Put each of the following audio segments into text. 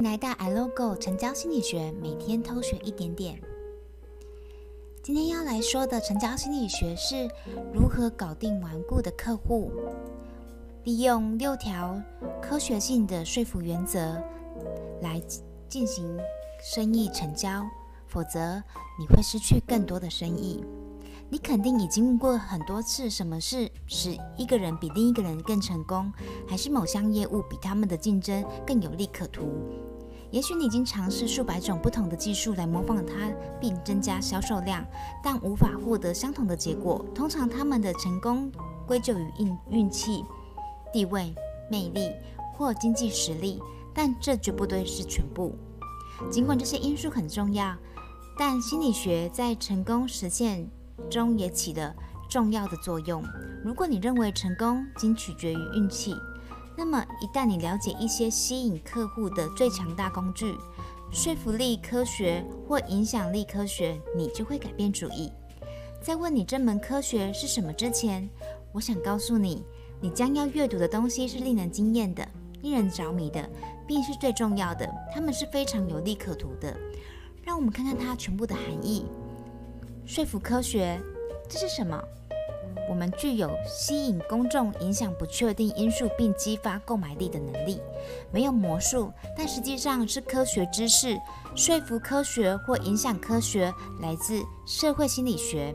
来到 iLogo 成交心理学，每天偷学一点点。今天要来说的成交心理学是如何搞定顽固的客户，利用六条科学性的说服原则来进行生意成交，否则你会失去更多的生意。你肯定已经问过很多次，什么是使一个人比另一个人更成功，还是某项业务比他们的竞争更有利可图？也许你已经尝试数百种不同的技术来模仿它，并增加销售量，但无法获得相同的结果。通常他们的成功归咎于运运气、地位、魅力或经济实力，但这绝不对是全部。尽管这些因素很重要，但心理学在成功实现中也起了重要的作用。如果你认为成功仅取决于运气，那么一旦你了解一些吸引客户的最强大工具——说服力科学或影响力科学，你就会改变主意。在问你这门科学是什么之前，我想告诉你，你将要阅读的东西是令人惊艳的、令人着迷的，并是最重要的。它们是非常有利可图的。让我们看看它全部的含义。说服科学，这是什么？我们具有吸引公众、影响不确定因素并激发购买力的能力。没有魔术，但实际上是科学知识。说服科学或影响科学来自社会心理学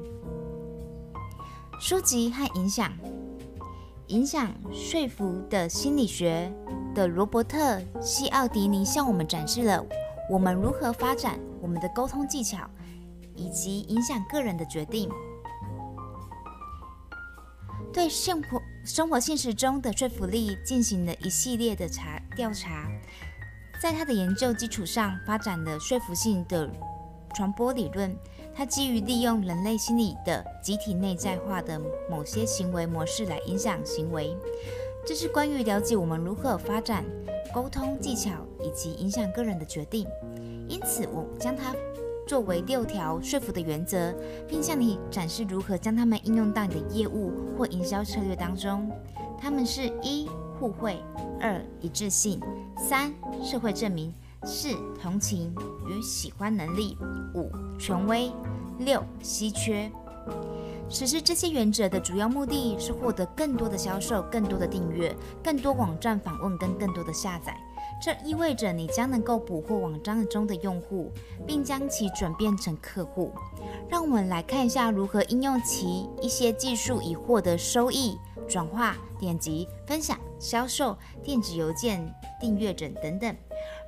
书籍和影响。影响说服的心理学的罗伯特·西奥迪尼向我们展示了我们如何发展我们的沟通技巧。以及影响个人的决定，对生活生活现实中的说服力进行了一系列的查调查，在他的研究基础上发展了说服性的传播理论。他基于利用人类心理的集体内在化的某些行为模式来影响行为，这是关于了解我们如何发展沟通技巧以及影响个人的决定。因此，我将它。作为六条说服的原则，并向你展示如何将它们应用到你的业务或营销策略当中。它们是一互惠、二一致性、三社会证明、四同情与喜欢能力、五权威、六稀缺。实施这些原则的主要目的是获得更多的销售、更多的订阅、更多网站访问跟更多的下载。这意味着你将能够捕获网站中的用户，并将其转变成客户。让我们来看一下如何应用其一些技术以获得收益、转化、点击、分享、销售、电子邮件订阅者等等。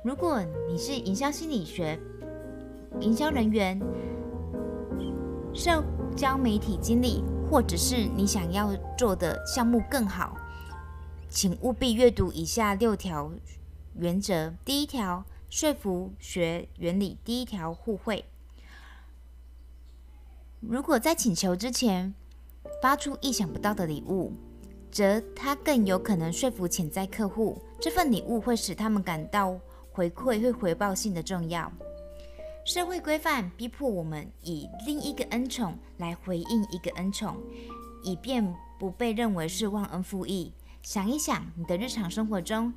如果你是营销心理学、营销人员、社交媒体经理，或者是你想要做的项目更好，请务必阅读以下六条。原则第一条，说服学原理第一条，互惠。如果在请求之前发出意想不到的礼物，则它更有可能说服潜在客户，这份礼物会使他们感到回馈会回报性的重要。社会规范逼迫我们以另一个恩宠来回应一个恩宠，以便不被认为是忘恩负义。想一想，你的日常生活中。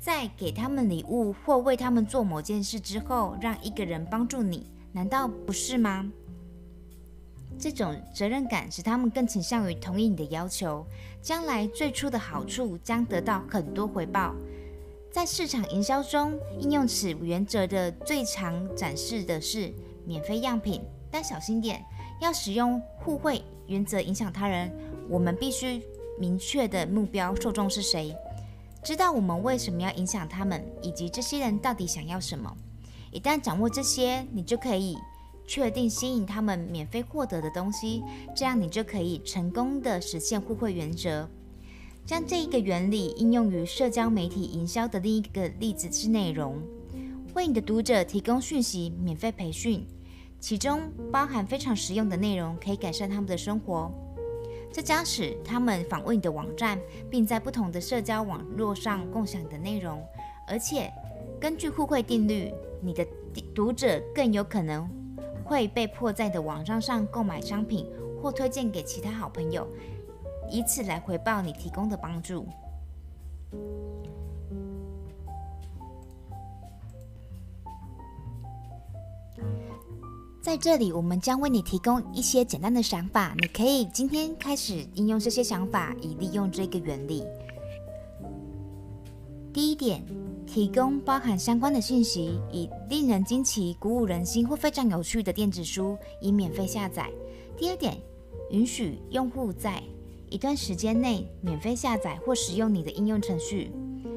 在给他们礼物或为他们做某件事之后，让一个人帮助你，难道不是吗？这种责任感使他们更倾向于同意你的要求，将来最初的好处将得到很多回报。在市场营销中，应用此原则的最常展示的是免费样品，但小心点，要使用互惠原则影响他人，我们必须明确的目标受众是谁。知道我们为什么要影响他们，以及这些人到底想要什么。一旦掌握这些，你就可以确定吸引他们免费获得的东西，这样你就可以成功的实现互惠原则。将这一个原理应用于社交媒体营销的另一个例子是内容，为你的读者提供讯息免费培训，其中包含非常实用的内容，可以改善他们的生活。这将使他们访问你的网站，并在不同的社交网络上共享的内容。而且，根据互惠定律，你的读者更有可能会被迫在你的网站上购买商品，或推荐给其他好朋友，以此来回报你提供的帮助。在这里，我们将为你提供一些简单的想法，你可以今天开始应用这些想法，以利用这个原理。第一点，提供包含相关的信息，以令人惊奇、鼓舞人心或非常有趣的电子书，以免费下载。第二点，允许用户在一段时间内免费下载或使用你的应用程序。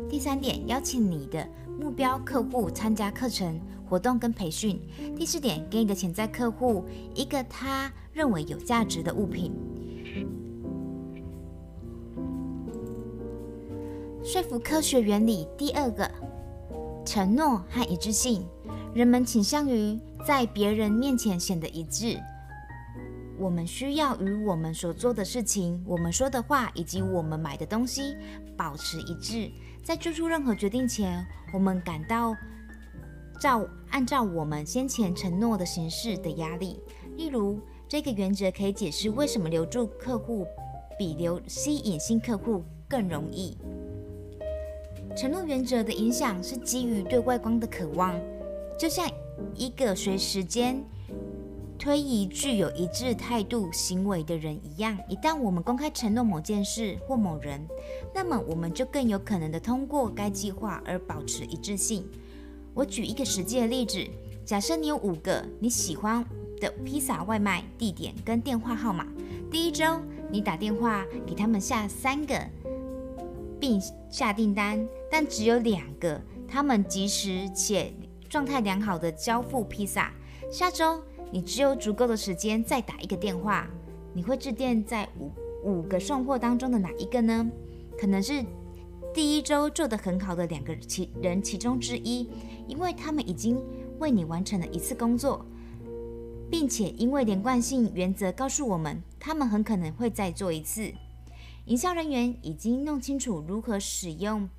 第三点，邀请你的目标客户参加课程、活动跟培训。第四点，给你的潜在客户一个他认为有价值的物品。说服科学原理第二个，承诺和一致性。人们倾向于在别人面前显得一致。我们需要与我们所做的事情、我们说的话以及我们买的东西保持一致。在做出任何决定前，我们感到照按照我们先前承诺的形式的压力。例如，这个原则可以解释为什么留住客户比留吸引新客户更容易。承诺原则的影响是基于对外观的渴望，就像一个随时间推移具有一致态度行为的人一样。一旦我们公开承诺某件事或某人，那么我们就更有可能的通过该计划而保持一致性。我举一个实际的例子：假设你有五个你喜欢的披萨外卖地点跟电话号码，第一周你打电话给他们下三个。并下订单，但只有两个，他们及时且状态良好的交付披萨。下周你只有足够的时间再打一个电话，你会致电在五五个送货当中的哪一个呢？可能是第一周做得很好的两个其人其中之一，因为他们已经为你完成了一次工作，并且因为连贯性原则告诉我们，他们很可能会再做一次。营销人员已经弄清楚如何使用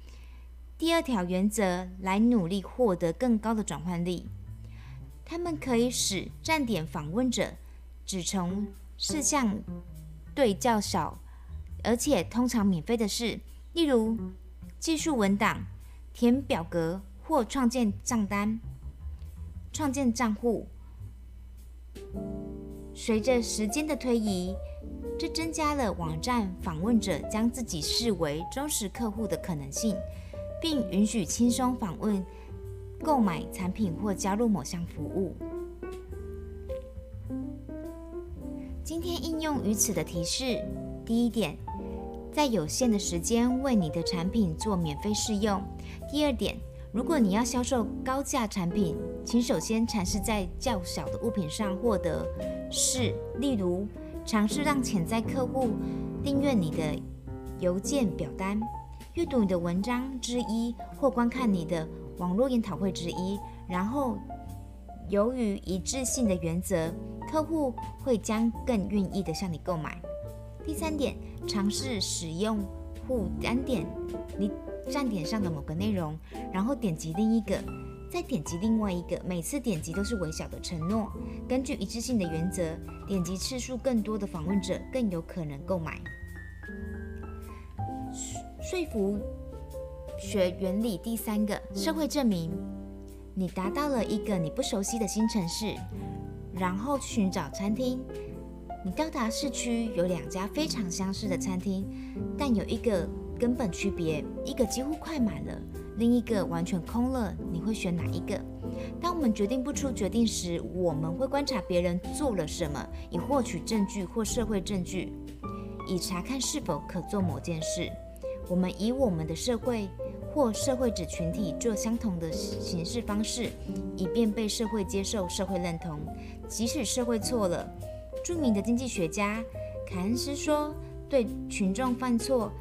第二条原则来努力获得更高的转换率。他们可以使站点访问者只从事项对较少，而且通常免费的事，例如技术文档、填表格或创建账单、创建账户。随着时间的推移，这增加了网站访问者将自己视为忠实客户的可能性，并允许轻松访问、购买产品或加入某项服务。今天应用于此的提示：第一点，在有限的时间为你的产品做免费试用；第二点，如果你要销售高价产品，请首先尝试在较小的物品上获得试，例如。尝试让潜在客户订阅你的邮件表单、阅读你的文章之一，或观看你的网络研讨会之一。然后，由于一致性的原则，客户会将更愿意的向你购买。第三点，尝试使用户单点你站点上的某个内容，然后点击另一个。再点击另外一个，每次点击都是微小的承诺。根据一致性的原则，点击次数更多的访问者更有可能购买。说服学原理第三个，社会证明。你达到了一个你不熟悉的新城市，然后寻找餐厅。你到达市区，有两家非常相似的餐厅，但有一个根本区别，一个几乎快满了。另一个完全空了，你会选哪一个？当我们决定不出决定时，我们会观察别人做了什么，以获取证据或社会证据，以查看是否可做某件事。我们以我们的社会或社会指群体做相同的行事方式，以便被社会接受、社会认同。即使社会错了，著名的经济学家凯恩斯说：“对群众犯错。”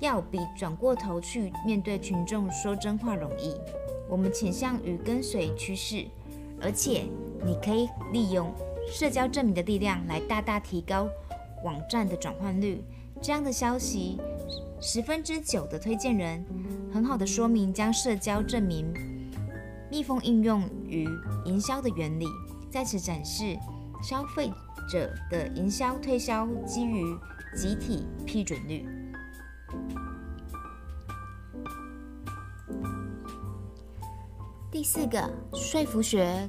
要比转过头去面对群众说真话容易。我们倾向于跟随趋势，而且你可以利用社交证明的力量来大大提高网站的转换率。这样的消息，十分之九的推荐人很好的说明将社交证明密封应用于营销的原理，在此展示消费者的营销推销基于集体批准率。第四个说服学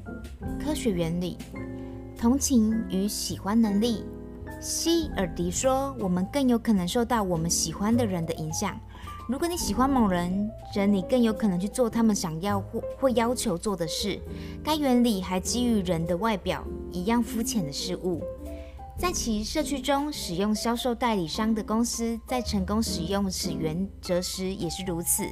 科学原理，同情与喜欢能力。希尔迪说：“我们更有可能受到我们喜欢的人的影响。如果你喜欢某人，人你更有可能去做他们想要或或要求做的事。该原理还基于人的外表一样肤浅的事物。在其社区中使用销售代理商的公司，在成功使用此原则时也是如此。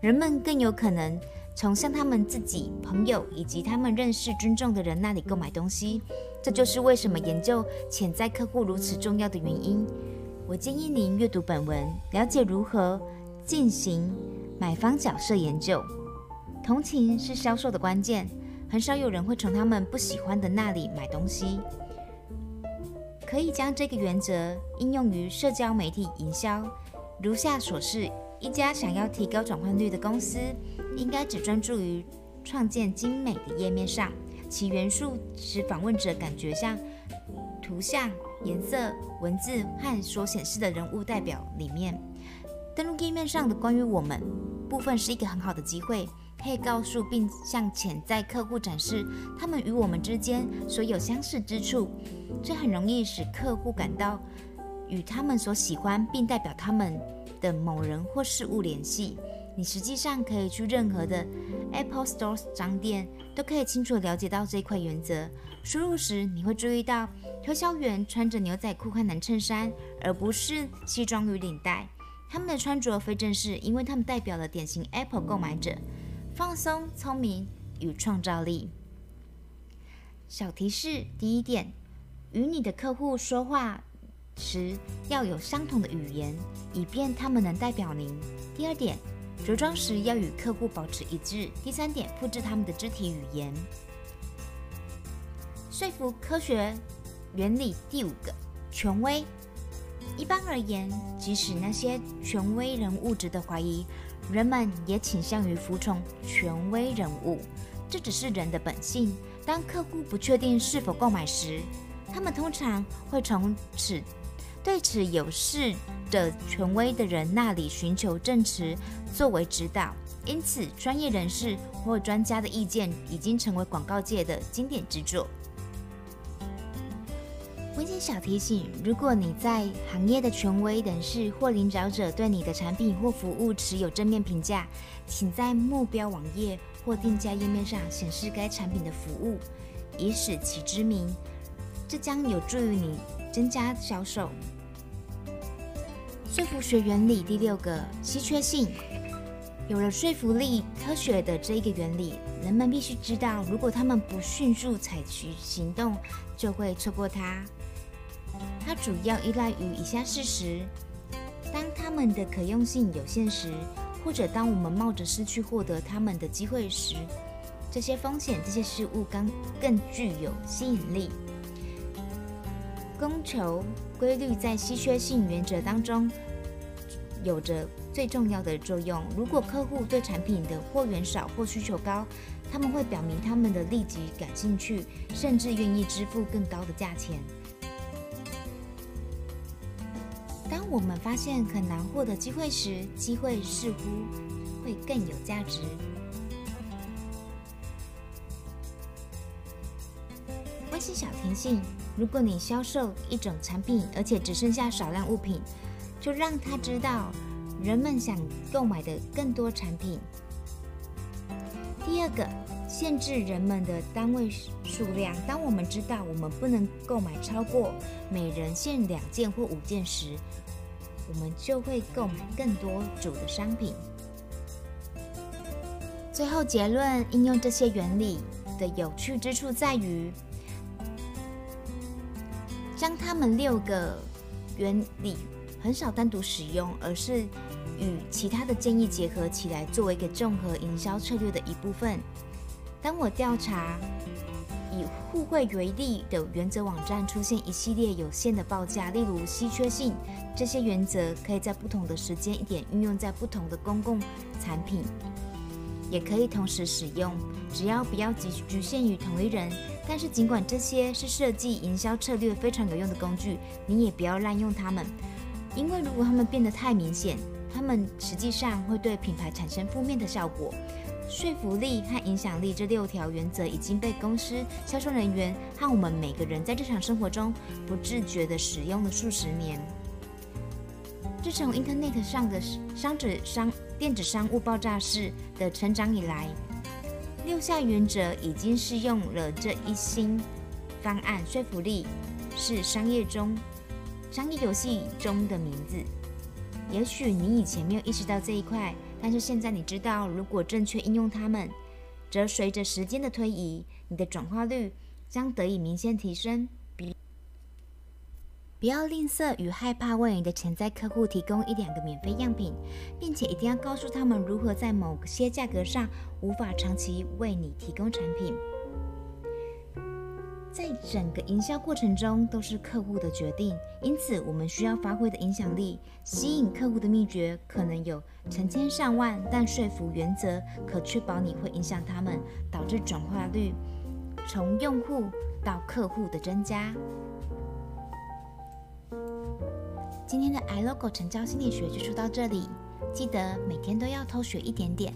人们更有可能。”从向他们自己、朋友以及他们认识、尊重的人那里购买东西，这就是为什么研究潜在客户如此重要的原因。我建议您阅读本文，了解如何进行买方角色研究。同情是销售的关键，很少有人会从他们不喜欢的那里买东西。可以将这个原则应用于社交媒体营销，如下所示。一家想要提高转换率的公司，应该只专注于创建精美的页面上，其元素使访问者感觉像图像、颜色、文字和所显示的人物代表里面。登录页面上的关于我们部分是一个很好的机会，可以告诉并向潜在客户展示他们与我们之间所有相似之处。这很容易使客户感到与他们所喜欢并代表他们的某人或事物联系，你实际上可以去任何的 Apple Stores 商店，都可以清楚了解到这一块原则。输入时，你会注意到推销员穿着牛仔裤和蓝衬衫，而不是西装与领带。他们的穿着非正式，因为他们代表了典型 Apple 购买者：放松、聪明与创造力。小提示：第一点，与你的客户说话时要有相同的语言，以便他们能代表您。第二点，着装时要与客户保持一致。第三点，复制他们的肢体语言。说服科学原理第五个，权威。一般而言，即使那些权威人物值得怀疑，人们也倾向于服从权威人物。这只是人的本性。当客户不确定是否购买时，他们通常会从此。对此有事的权威的人那里寻求证词作为指导，因此专业人士或专家的意见已经成为广告界的经典之作。温馨小提醒：如果你在行业的权威人士或领导者对你的产品或服务持有正面评价，请在目标网页或定价页面上显示该产品的服务，以使其知名。这将有助于你增加销售。说服学原理第六个稀缺性，有了说服力科学的这一个原理，人们必须知道，如果他们不迅速采取行动，就会错过它。它主要依赖于以下事实：当他们的可用性有限时，或者当我们冒着失去获得他们的机会时，这些风险、这些事物更更具有吸引力。供求规律在稀缺性原则当中有着最重要的作用。如果客户对产品的货源少或需求高，他们会表明他们的立即感兴趣，甚至愿意支付更高的价钱。当我们发现很难获得机会时，机会似乎会更有价值。温馨小提醒。如果你销售一种产品，而且只剩下少量物品，就让他知道人们想购买的更多产品。第二个，限制人们的单位数量。当我们知道我们不能购买超过每人限两件或五件时，我们就会购买更多主的商品。最后结论：应用这些原理的有趣之处在于。将他们六个原理很少单独使用，而是与其他的建议结合起来，作为一个综合营销策略的一部分。当我调查以互惠为例的原则网站出现一系列有限的报价，例如稀缺性，这些原则可以在不同的时间一点运用在不同的公共产品，也可以同时使用，只要不要局局限于同一人。但是，尽管这些是设计营销策略非常有用的工具，你也不要滥用它们，因为如果它们变得太明显，它们实际上会对品牌产生负面的效果。说服力和影响力这六条原则已经被公司、销售人员和我们每个人在日常生活中不自觉地使用了数十年。自从 Internet 上的商纸商电子商务爆炸式的成长以来，六项原则已经适用了这一新方案。说服力是商业中商业游戏中的名字。也许你以前没有意识到这一块。但是现在你知道，如果正确应用它们，则随着时间的推移，你的转化率将得以明显提升。比不要吝啬与害怕为你的潜在客户提供一两个免费样品，并且一定要告诉他们如何在某些价格上无法长期为你提供产品。在整个营销过程中，都是客户的决定，因此我们需要发挥的影响力、吸引客户的秘诀可能有成千上万，但说服原则可确保你会影响他们，导致转化率从用户到客户的增加。今天的 iLogo 成交心理学就说到这里，记得每天都要偷学一点点。